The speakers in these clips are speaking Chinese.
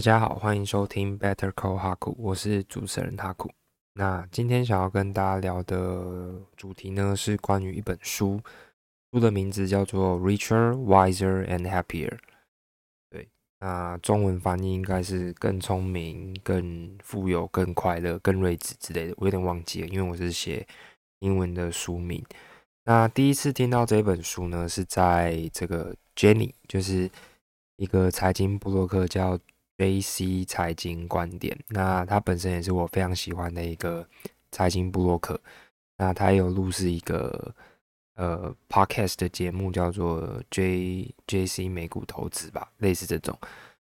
大家好，欢迎收听 Better Call 哈库，我是主持人哈库。那今天想要跟大家聊的主题呢，是关于一本书，书的名字叫做《Richer, Wiser and Happier》。对，那中文翻译应该是更聪明、更富有、更快乐、更睿智之类的，我有点忘记了，因为我是写英文的书名。那第一次听到这本书呢，是在这个 Jenny，就是一个财经布洛克叫。AC 财经观点，那他本身也是我非常喜欢的一个财经布洛克。那他有录是一个呃 podcast 的节目，叫做 JJC 美股投资吧，类似这种，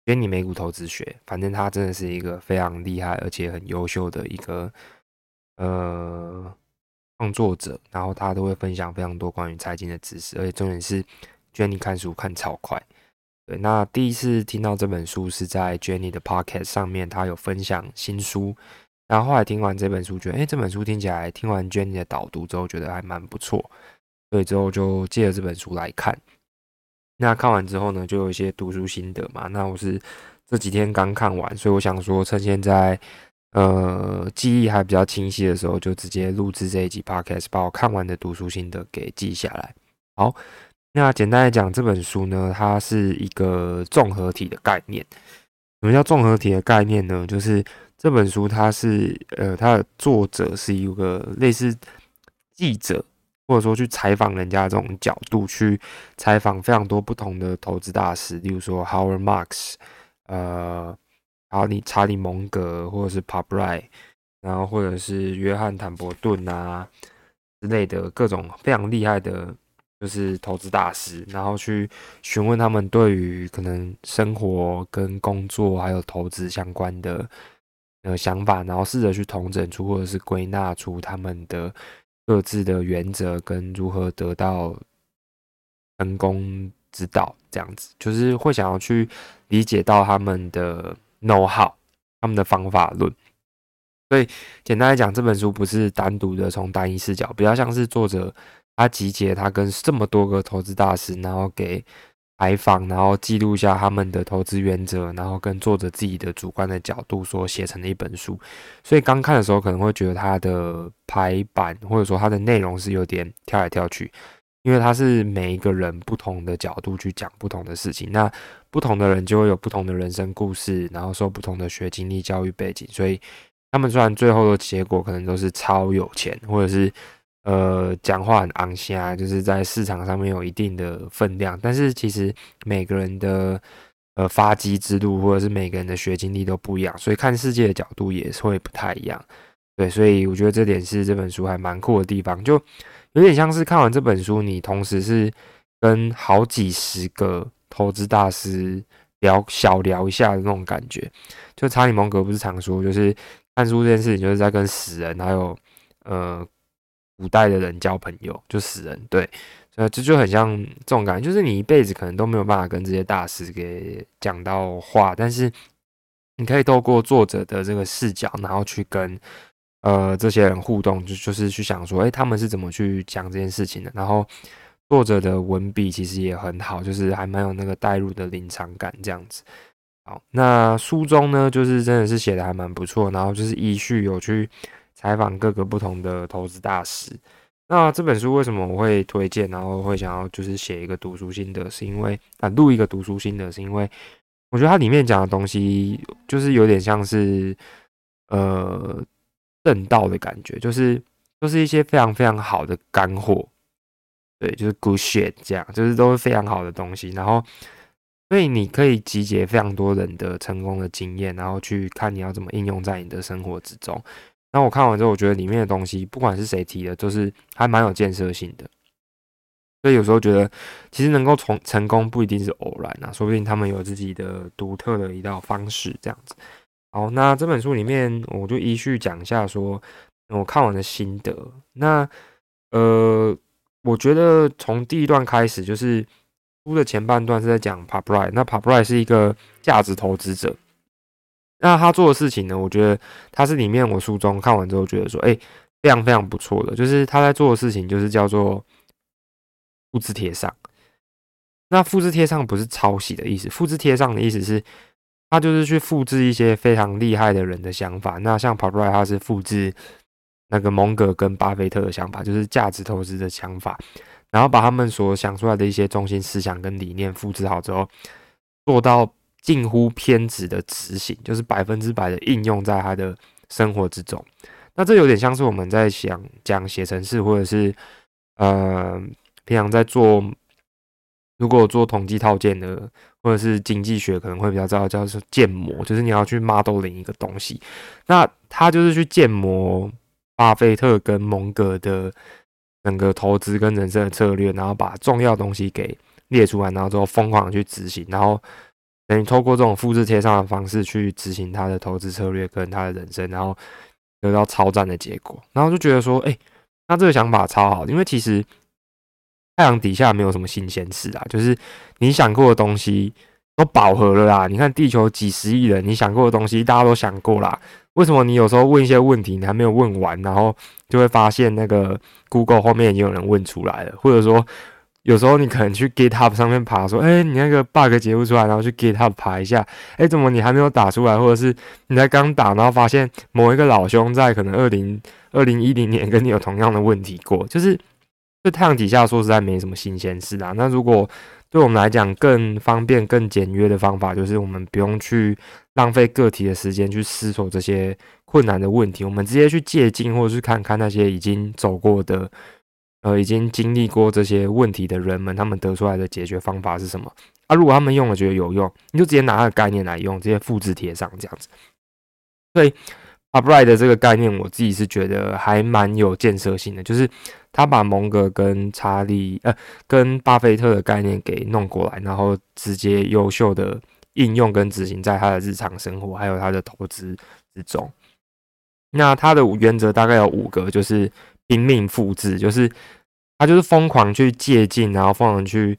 约你美股投资学。反正他真的是一个非常厉害而且很优秀的一个呃创作者，然后他都会分享非常多关于财经的知识，而且重点是，觉得你看书看超快。对，那第一次听到这本书是在 Jenny 的 Podcast 上面，他有分享新书。然后后来听完这本书，觉得哎，这本书听起来，听完 Jenny 的导读之后，觉得还蛮不错。所以之后就借了这本书来看。那看完之后呢，就有一些读书心得嘛。那我是这几天刚看完，所以我想说，趁现在呃记忆还比较清晰的时候，就直接录制这一集 Podcast，把我看完的读书心得给记下来。好。那简单来讲，这本书呢，它是一个综合体的概念。什么叫综合体的概念呢？就是这本书它是呃，它的作者是一个类似记者，或者说去采访人家这种角度去采访非常多不同的投资大师，例如说 Howard Marks，呃，查理查理蒙格，或者是 Papri，然后或者是约翰坦伯顿啊之类的各种非常厉害的。就是投资大师，然后去询问他们对于可能生活跟工作还有投资相关的呃想法，然后试着去统整出或者是归纳出他们的各自的原则跟如何得到成功之道，这样子就是会想要去理解到他们的 know how，他们的方法论。所以简单来讲，这本书不是单独的从单一视角，比较像是作者。他集结他跟这么多个投资大师，然后给采访，然后记录下他们的投资原则，然后跟作者自己的主观的角度所写成的一本书。所以刚看的时候可能会觉得它的排版或者说它的内容是有点跳来跳去，因为它是每一个人不同的角度去讲不同的事情。那不同的人就会有不同的人生故事，然后受不同的学经历、教育背景，所以他们虽然最后的结果可能都是超有钱，或者是。呃，讲话很昂虾，就是在市场上面有一定的分量，但是其实每个人的呃发迹之路，或者是每个人的学经历都不一样，所以看世界的角度也是会不太一样。对，所以我觉得这点是这本书还蛮酷的地方，就有点像是看完这本书，你同时是跟好几十个投资大师聊小聊一下的那种感觉。就查理蒙格不是常说，就是看书这件事情，就是在跟死人还有呃。古代的人交朋友就死人，对，呃这就很像这种感觉，就是你一辈子可能都没有办法跟这些大师给讲到话，但是你可以透过作者的这个视角，然后去跟呃这些人互动，就就是去想说，哎，他们是怎么去讲这件事情的。然后作者的文笔其实也很好，就是还蛮有那个带入的临场感这样子。好，那书中呢，就是真的是写的还蛮不错，然后就是依序有去。采访各个不同的投资大师。那这本书为什么我会推荐，然后会想要就是写一个读书心得，是因为啊录一个读书心得，是因为我觉得它里面讲的东西就是有点像是呃正道的感觉，就是都是一些非常非常好的干货，对，就是 good shit 这样，就是都是非常好的东西。然后所以你可以集结非常多人的成功的经验，然后去看你要怎么应用在你的生活之中。那我看完之后，我觉得里面的东西，不管是谁提的，都是还蛮有建设性的。所以有时候觉得，其实能够从成功不一定是偶然啊，说不定他们有自己的独特的一道方式这样子。好，那这本书里面，我就依序讲一下，说我看完的心得。那呃，我觉得从第一段开始，就是书的前半段是在讲 p a p r i 那 p a p r i 是一个价值投资者。那他做的事情呢？我觉得他是里面我书中看完之后觉得说，哎，非常非常不错的，就是他在做的事情就是叫做复制贴上。那复制贴上不是抄袭的意思，复制贴上的意思是他就是去复制一些非常厉害的人的想法。那像 p a p r i 他是复制那个蒙格跟巴菲特的想法，就是价值投资的想法，然后把他们所想出来的一些中心思想跟理念复制好之后，做到近乎偏执的执行，就是百分之百的应用在他的生活之中。那这有点像是我们在想讲写程式，或者是呃平常在做。如果做统计套件的，或者是经济学，可能会比较知道叫做建模，就是你要去 modeling 一个东西。那他就是去建模巴菲特跟蒙格的整个投资跟人生的策略，然后把重要东西给列出来，然后之后疯狂去执行，然后等于透过这种复制贴上的方式去执行他的投资策略跟他的人生，然后得到超赞的结果。然后就觉得说，哎，那这个想法超好，因为其实。太阳底下没有什么新鲜事啊，就是你想过的东西都饱和了啦。你看地球几十亿人，你想过的东西大家都想过啦。为什么你有时候问一些问题，你还没有问完，然后就会发现那个 Google 后面已经有人问出来了？或者说有时候你可能去 GitHub 上面爬，说，哎，你那个 bug 解不出来，然后去 GitHub 爬一下，哎，怎么你还没有打出来？或者是你才刚打，然后发现某一个老兄在可能二零二零一零年跟你有同样的问题过，就是。这太阳底下说实在没什么新鲜事啊。那如果对我们来讲更方便、更简约的方法，就是我们不用去浪费个体的时间去思索这些困难的问题，我们直接去借鉴或者是看看那些已经走过的、呃，已经经历过这些问题的人们，他们得出来的解决方法是什么？啊，如果他们用了觉得有用，你就直接拿那个概念来用，直接复制贴上这样子。所以。Upright 的这个概念，我自己是觉得还蛮有建设性的，就是他把蒙格跟查理呃跟巴菲特的概念给弄过来，然后直接优秀的应用跟执行在他的日常生活还有他的投资之中。那他的原则大概有五个，就是拼命复制，就是他就是疯狂去借鉴，然后疯狂去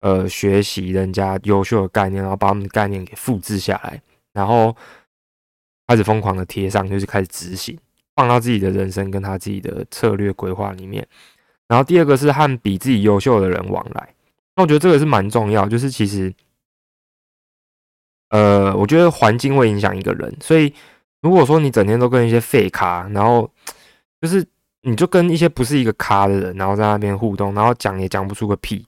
呃学习人家优秀的概念，然后把他们的概念给复制下来，然后。开始疯狂的贴上，就是开始执行，放到自己的人生跟他自己的策略规划里面。然后第二个是和比自己优秀的人往来。那我觉得这个是蛮重要，就是其实，呃，我觉得环境会影响一个人。所以如果说你整天都跟一些废咖，然后就是你就跟一些不是一个咖的人，然后在那边互动，然后讲也讲不出个屁，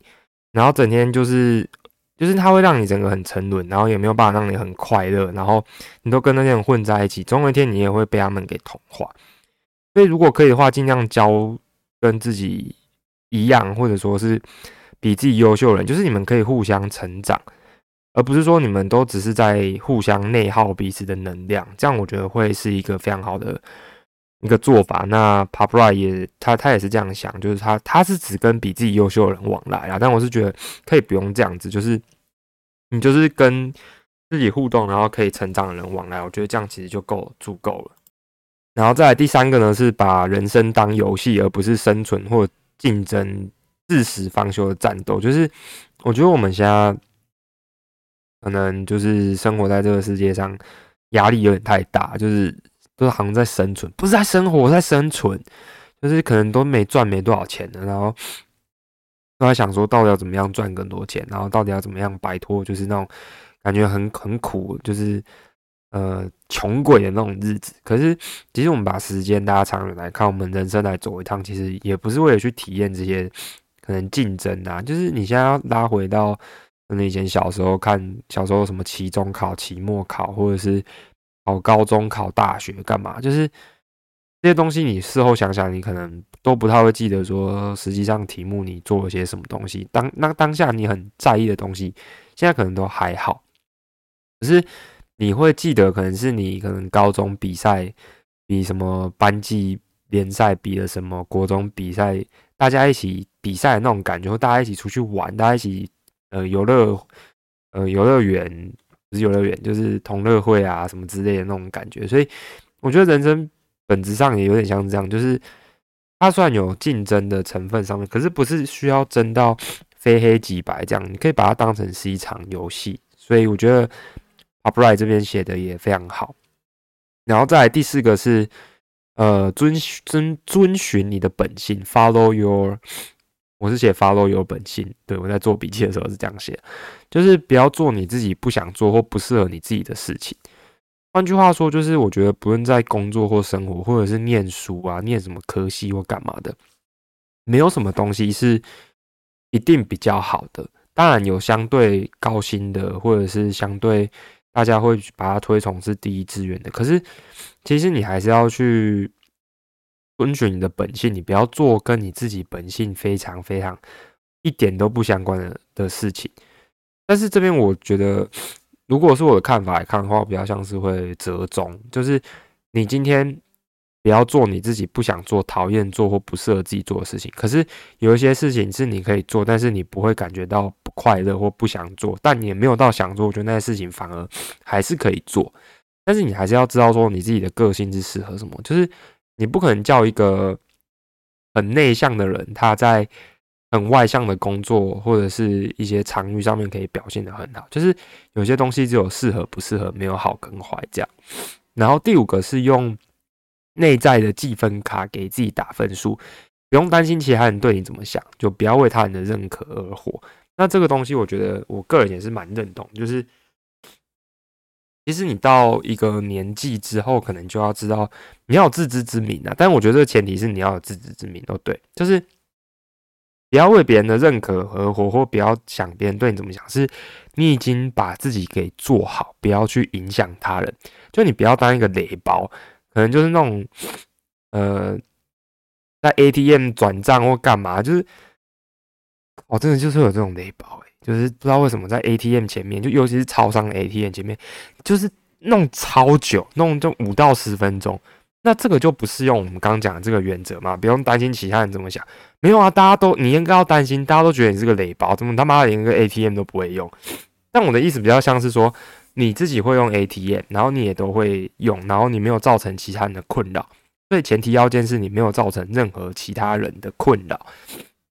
然后整天就是。就是他会让你整个很沉沦，然后也没有办法让你很快乐，然后你都跟那些人混在一起，总有一天你也会被他们给同化。所以如果可以的话，尽量交跟自己一样，或者说是比自己优秀的人，就是你们可以互相成长，而不是说你们都只是在互相内耗彼此的能量。这样我觉得会是一个非常好的。一个做法，那 p a p r a 也他他也是这样想，就是他他是只跟比自己优秀的人往来啊，但我是觉得可以不用这样子，就是你就是跟自己互动，然后可以成长的人往来，我觉得这样其实就够足够了。然后再来第三个呢，是把人生当游戏，而不是生存或竞争、自死方休的战斗。就是我觉得我们现在可能就是生活在这个世界上，压力有点太大，就是。都是好像在生存，不是在生活，在生存，就是可能都没赚没多少钱的，然后都在想说到底要怎么样赚更多钱，然后到底要怎么样摆脱就是那种感觉很很苦，就是呃穷鬼的那种日子。可是其实我们把时间拉长远来看，我们人生来走一趟，其实也不是为了去体验这些可能竞争啊，就是你现在要拉回到可能以前小时候看小时候什么期中考、期末考，或者是。考高中、考大学干嘛？就是这些东西，你事后想想，你可能都不太会记得说，实际上题目你做了些什么东西。当那当下你很在意的东西，现在可能都还好。可是你会记得，可能是你可能高中比赛比什么班级联赛比了什么，国中比赛大家一起比赛的那种感觉，大家一起出去玩，大家一起呃游乐呃游乐园。是游乐园，就是同乐会啊，什么之类的那种感觉，所以我觉得人生本质上也有点像这样，就是它算有竞争的成分上面，可是不是需要争到非黑即白这样，你可以把它当成是一场游戏。所以我觉得 Upright 这边写的也非常好。然后再来第四个是，呃，遵遵遵循你的本性，Follow your 我是写 follow 有本性，对我在做笔记的时候是这样写，就是不要做你自己不想做或不适合你自己的事情。换句话说，就是我觉得不论在工作或生活，或者是念书啊，念什么科系或干嘛的，没有什么东西是一定比较好的。当然有相对高薪的，或者是相对大家会把它推崇是第一志愿的。可是其实你还是要去遵循你的本性，你不要做跟你自己本性非常非常一点都不相关的的事情。但是这边我觉得。如果是我的看法来看的话，比较像是会折中，就是你今天不要做你自己不想做、讨厌做或不适合自己做的事情。可是有一些事情是你可以做，但是你不会感觉到不快乐或不想做，但你也没有到想做，我觉得那些事情反而还是可以做。但是你还是要知道说你自己的个性是适合什么，就是你不可能叫一个很内向的人他在。很外向的工作或者是一些场域上面可以表现的很好，就是有些东西只有适合不适合，没有好跟坏这样。然后第五个是用内在的计分卡给自己打分数，不用担心其他人对你怎么想，就不要为他人的认可而活。那这个东西我觉得我个人也是蛮认同，就是其实你到一个年纪之后，可能就要知道你要有自知之明啊。但我觉得这个前提是你要有自知之明哦，对，就是。不要为别人的认可而活，或不要想别人对你怎么想，是你已经把自己给做好，不要去影响他人。就你不要当一个雷包，可能就是那种，呃，在 ATM 转账或干嘛，就是，哦真的就是有这种雷包，就是不知道为什么在 ATM 前面，就尤其是超商 ATM 前面，就是弄超久，弄就五到十分钟。那这个就不适用我们刚刚讲的这个原则嘛？不用担心其他人怎么想。没有啊，大家都你应该要担心，大家都觉得你是个雷包，怎么他妈连个 ATM 都不会用？但我的意思比较像是说，你自己会用 ATM，然后你也都会用，然后你没有造成其他人的困扰。所以前提要件是你没有造成任何其他人的困扰。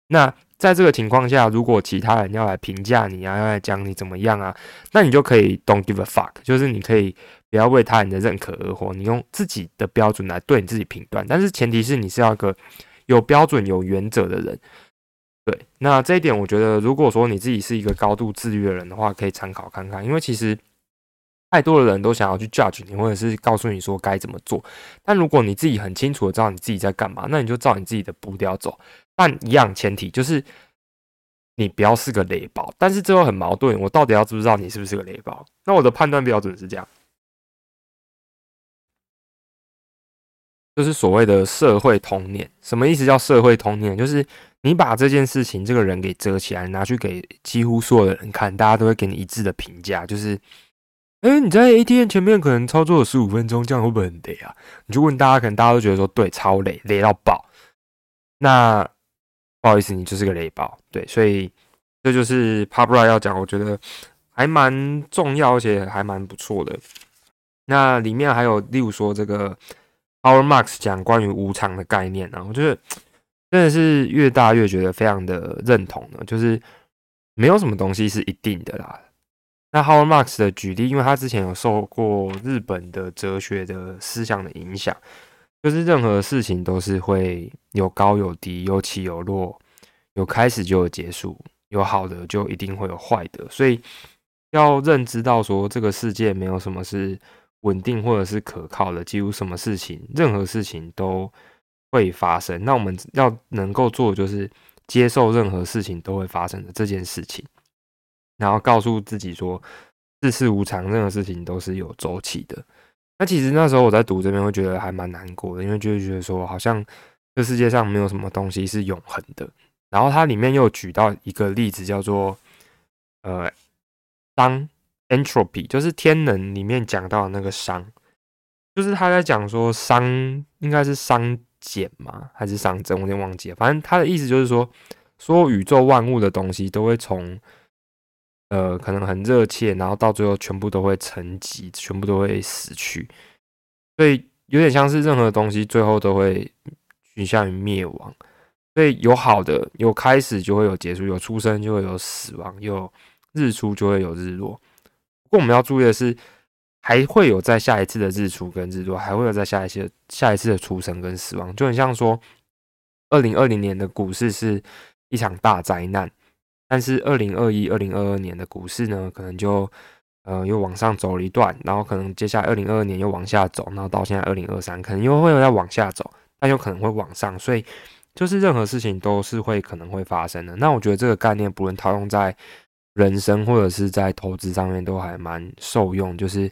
那在这个情况下，如果其他人要来评价你啊，要来讲你怎么样啊，那你就可以 don't give a fuck，就是你可以。不要为他人的认可而活，你用自己的标准来对你自己评断，但是前提是你是要一个有标准、有原则的人。对，那这一点我觉得，如果说你自己是一个高度自律的人的话，可以参考看看。因为其实太多的人都想要去 judge 你，或者是告诉你说该怎么做。但如果你自己很清楚的知道你自己在干嘛，那你就照你自己的步调走。但一样前提就是你不要是个雷包。但是最后很矛盾，我到底要知不知道你是不是个雷包？那我的判断标准是这样。就是所谓的社会通念，什么意思？叫社会通念，就是你把这件事情、这个人给遮起来，拿去给几乎所有的人看，大家都会给你一致的评价。就是，哎，你在 ATM 前面可能操作了十五分钟，这样会不会很累啊？你就问大家，可能大家都觉得说，对，超累，累到爆。那不好意思，你就是个累包。对，所以这就是 p a b r a 要讲，我觉得还蛮重要，而且还蛮不错的。那里面还有，例如说这个。Our Max 讲关于无常的概念啊，我觉得真的是越大越觉得非常的认同呢。就是没有什么东西是一定的啦。那 Our Marx 的举例，因为他之前有受过日本的哲学的思想的影响，就是任何事情都是会有高有低，有起有落，有开始就有结束，有好的就一定会有坏的，所以要认知到说这个世界没有什么是。稳定或者是可靠的，几乎什么事情、任何事情都会发生。那我们要能够做的就是接受任何事情都会发生的这件事情，然后告诉自己说世事无常，任何事情都是有周期的。那其实那时候我在读这边会觉得还蛮难过的，因为就会觉得说好像这世界上没有什么东西是永恒的。然后它里面又举到一个例子，叫做呃当。entropy 就是天能里面讲到的那个熵，就是他在讲说熵应该是熵减嘛，还是熵增？我有点忘记了。反正他的意思就是说，所有宇宙万物的东西都会从呃可能很热切，然后到最后全部都会沉寂，全部都会死去。所以有点像是任何东西最后都会趋向于灭亡。所以有好的，有开始就会有结束，有出生就会有死亡，有日出就会有日落。不过我们要注意的是，还会有在下一次的日出跟日落，还会有在下一次下一次的出生跟死亡，就很像说，二零二零年的股市是一场大灾难。但是二零二一、二零二二年的股市呢，可能就呃又往上走了一段，然后可能接下来二零二二年又往下走，然后到现在二零二三，可能又会再往下走，但有可能会往上，所以就是任何事情都是会可能会发生的。那我觉得这个概念不论套用在人生或者是在投资上面，都还蛮受用，就是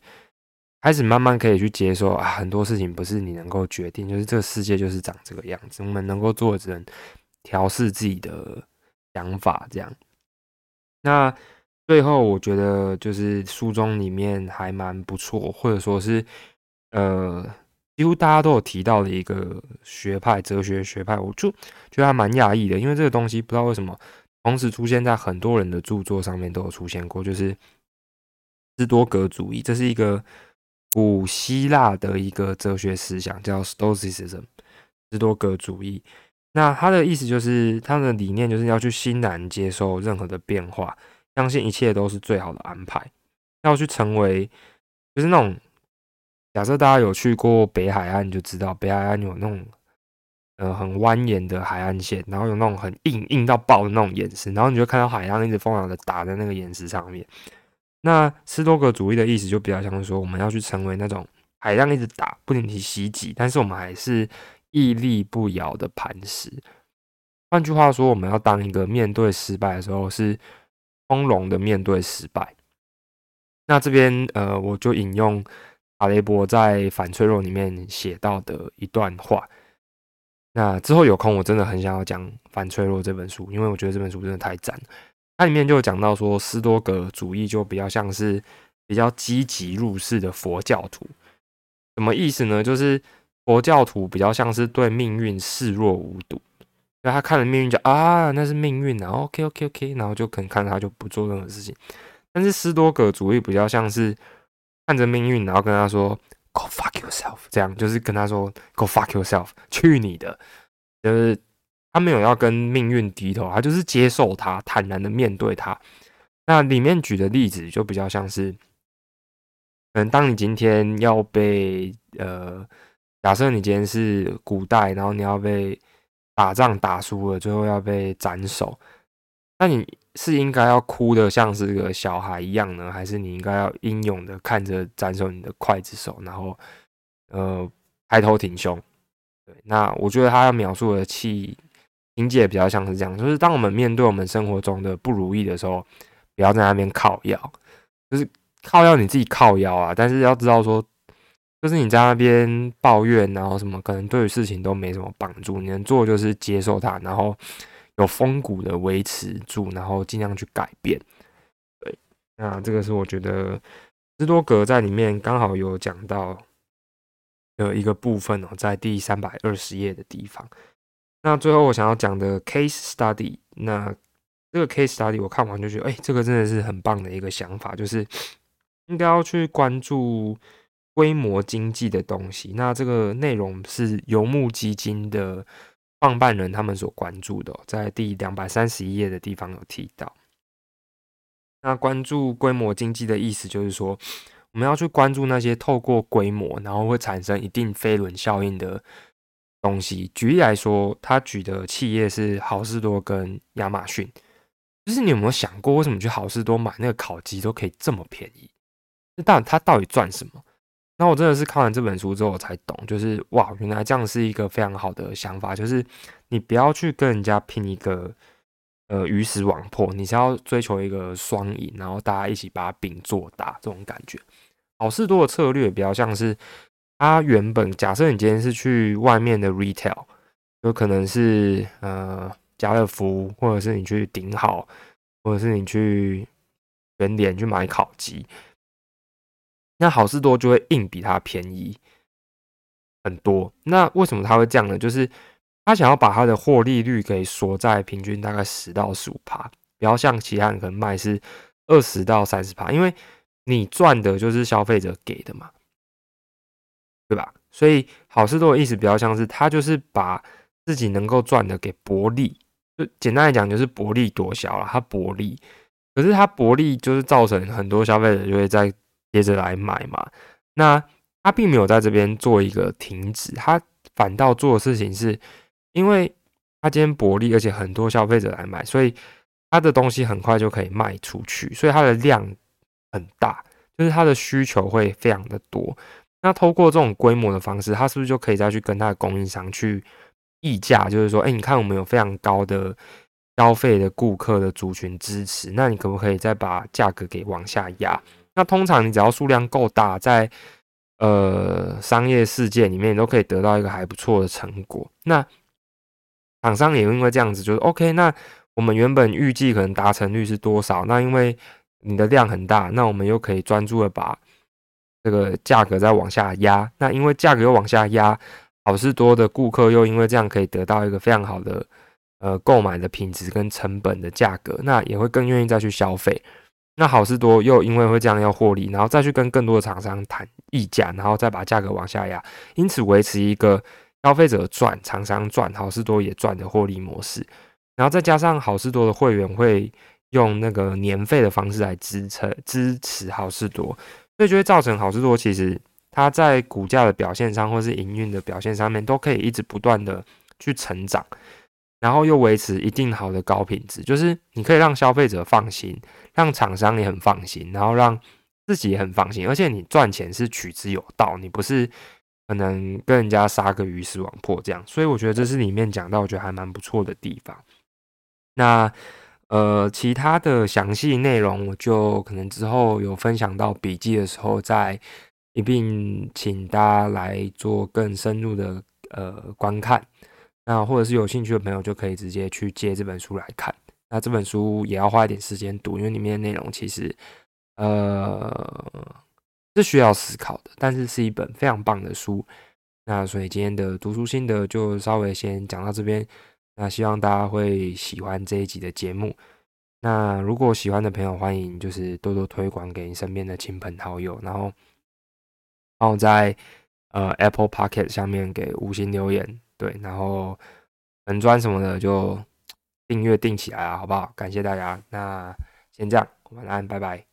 开始慢慢可以去接受啊，很多事情不是你能够决定，就是这个世界就是长这个样子，我们能够做的只能调试自己的想法，这样。那最后，我觉得就是书中里面还蛮不错，或者说是呃，几乎大家都有提到的一个学派，哲学学派，我就觉得还蛮讶异的，因为这个东西不知道为什么同时出现在很多人的著作上面都有出现过，就是斯多格主义，这是一个古希腊的一个哲学思想，叫 Stoicism，斯多格主义。那他的意思就是，他的理念就是要去欣然接受任何的变化，相信一切都是最好的安排，要去成为，就是那种假设大家有去过北海岸，就知道北海岸有那种呃很蜿蜒的海岸线，然后有那种很硬硬到爆的那种岩石，然后你就看到海浪一直疯狂的打在那个岩石上面。那斯多格主义的意思就比较像是说，我们要去成为那种海浪一直打不停地袭击，但是我们还是。屹立不摇的磐石。换句话说，我们要当一个面对失败的时候是从容的面对失败。那这边呃，我就引用阿雷伯在《反脆弱》里面写到的一段话。那之后有空，我真的很想要讲《反脆弱》这本书，因为我觉得这本书真的太赞了。它里面就讲到说，斯多格主义就比较像是比较积极入世的佛教徒。什么意思呢？就是佛教徒比较像是对命运视若无睹，因为他看了命运就啊，那是命运，然后 OK OK OK，然后就可能看他就不做任何事情。但是斯多葛主义比较像是看着命运，然后跟他说 Go fuck yourself，这样就是跟他说 Go fuck yourself，去你的，就是他没有要跟命运低头，他就是接受他，坦然的面对他。那里面举的例子就比较像是，可能当你今天要被呃。假设你今天是古代，然后你要被打仗打输了，最后要被斩首，那你是应该要哭的像是个小孩一样呢，还是你应该要英勇的看着斩首你的刽子手，然后呃抬头挺胸？对，那我觉得他要描述的气情节比较像是这样，就是当我们面对我们生活中的不如意的时候，不要在那边靠腰，就是靠腰你自己靠腰啊，但是要知道说。就是你在那边抱怨，然后什么可能对于事情都没什么帮助。你能做就是接受它，然后有风骨的维持住，然后尽量去改变。对，那这个是我觉得斯多格在里面刚好有讲到的一个部分哦，在第三百二十页的地方。那最后我想要讲的 case study，那这个 case study 我看完就觉得，哎，这个真的是很棒的一个想法，就是应该要去关注。规模经济的东西，那这个内容是游牧基金的创办人他们所关注的，在第两百三十一页的地方有提到。那关注规模经济的意思就是说，我们要去关注那些透过规模，然后会产生一定飞轮效应的东西。举例来说，他举的企业是好事多跟亚马逊。就是你有没有想过，为什么去好事多买那个烤鸡都可以这么便宜？那到底他到底赚什么？那我真的是看完这本书之后，我才懂，就是哇，原来这样是一个非常好的想法，就是你不要去跟人家拼一个呃鱼死网破，你是要追求一个双赢，然后大家一起把饼做大这种感觉。好事多的策略比较像是，它原本假设你今天是去外面的 retail，有可能是呃家乐福，或者是你去顶好，或者是你去全联去买烤鸡。那好事多就会硬比它便宜很多。那为什么他会这样呢？就是他想要把他的获利率给锁在平均大概十到十五趴，不要像其他人可能卖是二十到三十趴，因为你赚的就是消费者给的嘛，对吧？所以好事多的意思比较像是他就是把自己能够赚的给薄利，就简单来讲就是薄利多销了。他薄利，可是他薄利就是造成很多消费者就会在。接着来买嘛，那他并没有在这边做一个停止，他反倒做的事情是，因为他今天薄利，而且很多消费者来买，所以他的东西很快就可以卖出去，所以它的量很大，就是它的需求会非常的多。那透过这种规模的方式，他是不是就可以再去跟他的供应商去议价？就是说，哎，你看我们有非常高的消费的顾客的族群支持，那你可不可以再把价格给往下压？那通常你只要数量够大，在呃商业世界里面你都可以得到一个还不错的成果。那厂商也因为这样子，就是 OK。那我们原本预计可能达成率是多少？那因为你的量很大，那我们又可以专注的把这个价格再往下压。那因为价格又往下压，好事多的顾客又因为这样可以得到一个非常好的呃购买的品质跟成本的价格，那也会更愿意再去消费。那好事多又因为会这样要获利，然后再去跟更多的厂商谈溢价，然后再把价格往下压，因此维持一个。消费者赚，厂商赚，好事多也赚的获利模式，然后再加上好事多的会员会用那个年费的方式来支撑支持好事多，所以就会造成好事多其实它在股价的表现上，或是营运的表现上面，都可以一直不断的去成长，然后又维持一定好的高品质，就是你可以让消费者放心，让厂商也很放心，然后让自己也很放心，而且你赚钱是取之有道，你不是。可能跟人家杀个鱼死网破这样，所以我觉得这是里面讲到我觉得还蛮不错的地方。那呃，其他的详细内容我就可能之后有分享到笔记的时候再一并请大家来做更深入的呃观看。那或者是有兴趣的朋友就可以直接去借这本书来看。那这本书也要花一点时间读，因为里面的内容其实呃。是需要思考的，但是是一本非常棒的书。那所以今天的读书心得就稍微先讲到这边。那希望大家会喜欢这一集的节目。那如果喜欢的朋友，欢迎就是多多推广给你身边的亲朋好友，然后帮我在呃 Apple Pocket 下面给五星留言，对，然后粉砖什么的就订阅订起来啊，好不好？感谢大家。那先这样，晚安，拜拜。